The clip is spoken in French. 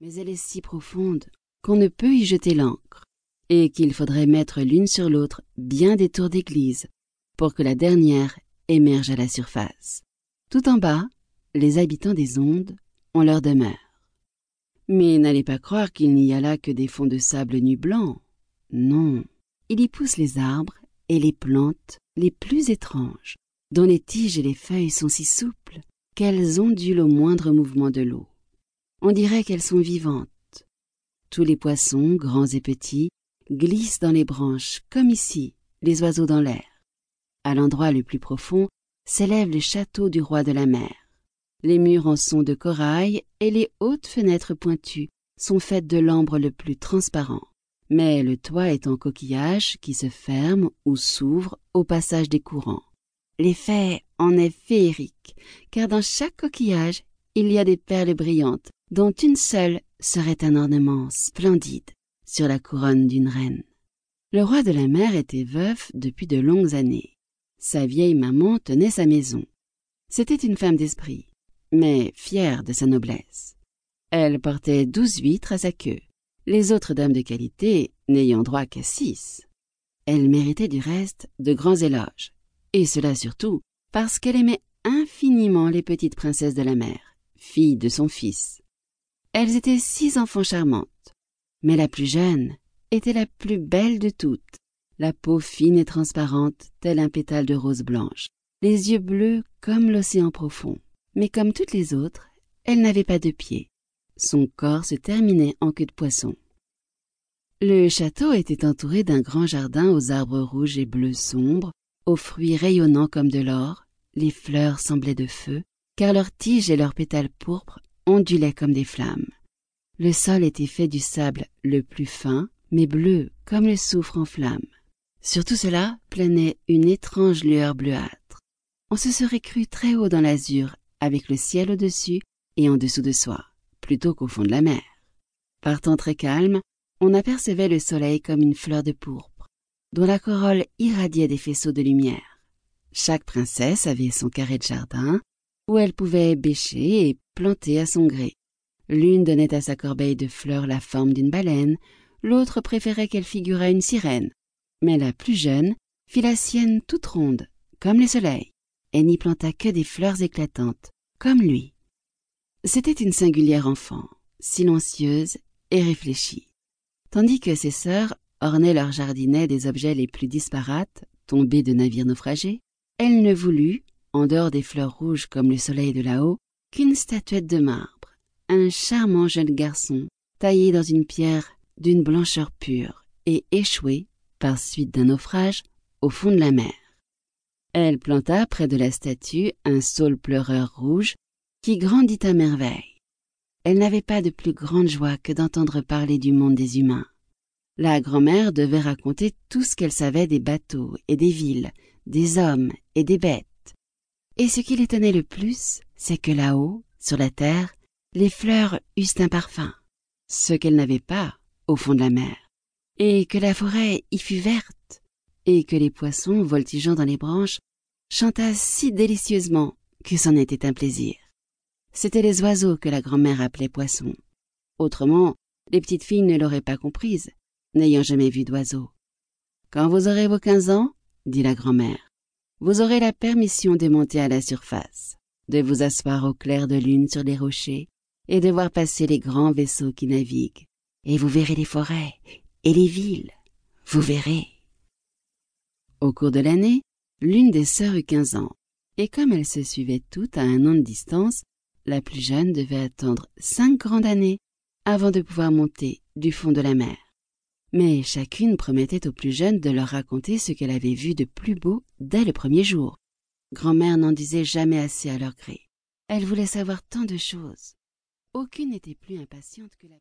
mais elle est si profonde qu'on ne peut y jeter l'ancre, et qu'il faudrait mettre l'une sur l'autre bien des tours d'église pour que la dernière émerge à la surface. Tout en bas, les habitants des ondes ont leur demeure. Mais n'allez pas croire qu'il n'y a là que des fonds de sable nu blanc. Non, il y pousse les arbres et les plantes les plus étranges, dont les tiges et les feuilles sont si souples qu'elles ondulent au moindre mouvement de l'eau. On dirait qu'elles sont vivantes. Tous les poissons, grands et petits, glissent dans les branches, comme ici, les oiseaux dans l'air. À l'endroit le plus profond s'élève le château du roi de la mer. Les murs en sont de corail et les hautes fenêtres pointues sont faites de l'ambre le plus transparent. Mais le toit est en coquillage qui se ferme ou s'ouvre au passage des courants. L'effet en est féerique, car dans chaque coquillage, il y a des perles brillantes, dont une seule serait un ornement splendide sur la couronne d'une reine. Le roi de la mer était veuf depuis de longues années. Sa vieille maman tenait sa maison. C'était une femme d'esprit, mais fière de sa noblesse. Elle portait douze huîtres à sa queue, les autres dames de qualité n'ayant droit qu'à six. Elle méritait du reste de grands éloges, et cela surtout parce qu'elle aimait infiniment les petites princesses de la mer, filles de son fils. Elles étaient six enfants charmantes, mais la plus jeune était la plus belle de toutes, la peau fine et transparente tel un pétale de rose blanche, les yeux bleus comme l'océan profond. Mais comme toutes les autres, elle n'avait pas de pieds. Son corps se terminait en queue de poisson. Le château était entouré d'un grand jardin aux arbres rouges et bleus sombres, aux fruits rayonnants comme de l'or, les fleurs semblaient de feu, car leurs tiges et leurs pétales pourpres ondulaient comme des flammes. Le sol était fait du sable le plus fin, mais bleu comme le soufre en flammes. Sur tout cela planait une étrange lueur bleuâtre. On se serait cru très haut dans l'azur, avec le ciel au-dessus et en dessous de soi, plutôt qu'au fond de la mer. Partant très calme, on apercevait le soleil comme une fleur de pourpre, dont la corolle irradiait des faisceaux de lumière. Chaque princesse avait son carré de jardin, où elle pouvait bêcher et planter à son gré. L'une donnait à sa corbeille de fleurs la forme d'une baleine, l'autre préférait qu'elle figurât une sirène, mais la plus jeune fit la sienne toute ronde, comme le soleil, et n'y planta que des fleurs éclatantes, comme lui. C'était une singulière enfant, silencieuse et réfléchie. Tandis que ses sœurs ornaient leur jardinet des objets les plus disparates, tombés de navires naufragés, elle ne voulut, en dehors des fleurs rouges comme le soleil de là-haut, qu'une statuette de marbre, un charmant jeune garçon, taillé dans une pierre d'une blancheur pure et échoué, par suite d'un naufrage, au fond de la mer. Elle planta près de la statue un saule pleureur rouge qui grandit à merveille. Elle n'avait pas de plus grande joie que d'entendre parler du monde des humains. La grand-mère devait raconter tout ce qu'elle savait des bateaux et des villes, des hommes et des bêtes. Et ce qui l'étonnait le plus, c'est que là-haut, sur la terre, les fleurs eussent un parfum, ce qu'elle n'avait pas au fond de la mer, et que la forêt y fût verte, et que les poissons voltigeant dans les branches chantassent si délicieusement que c'en était un plaisir. C'étaient les oiseaux que la grand-mère appelait poissons. Autrement, les petites filles ne l'auraient pas comprise, n'ayant jamais vu d'oiseaux. Quand vous aurez vos quinze ans, dit la grand-mère, vous aurez la permission de monter à la surface, de vous asseoir au clair de lune sur les rochers et de voir passer les grands vaisseaux qui naviguent. Et vous verrez les forêts et les villes. Vous verrez. Au cours de l'année, l'une des sœurs eut quinze ans, et comme elles se suivaient toutes à un an de distance, la plus jeune devait attendre cinq grandes années avant de pouvoir monter du fond de la mer. Mais chacune promettait aux plus jeunes de leur raconter ce qu'elle avait vu de plus beau dès le premier jour. Grand-mère n'en disait jamais assez à leur gré. Elle voulait savoir tant de choses. Aucune n'était plus impatiente que la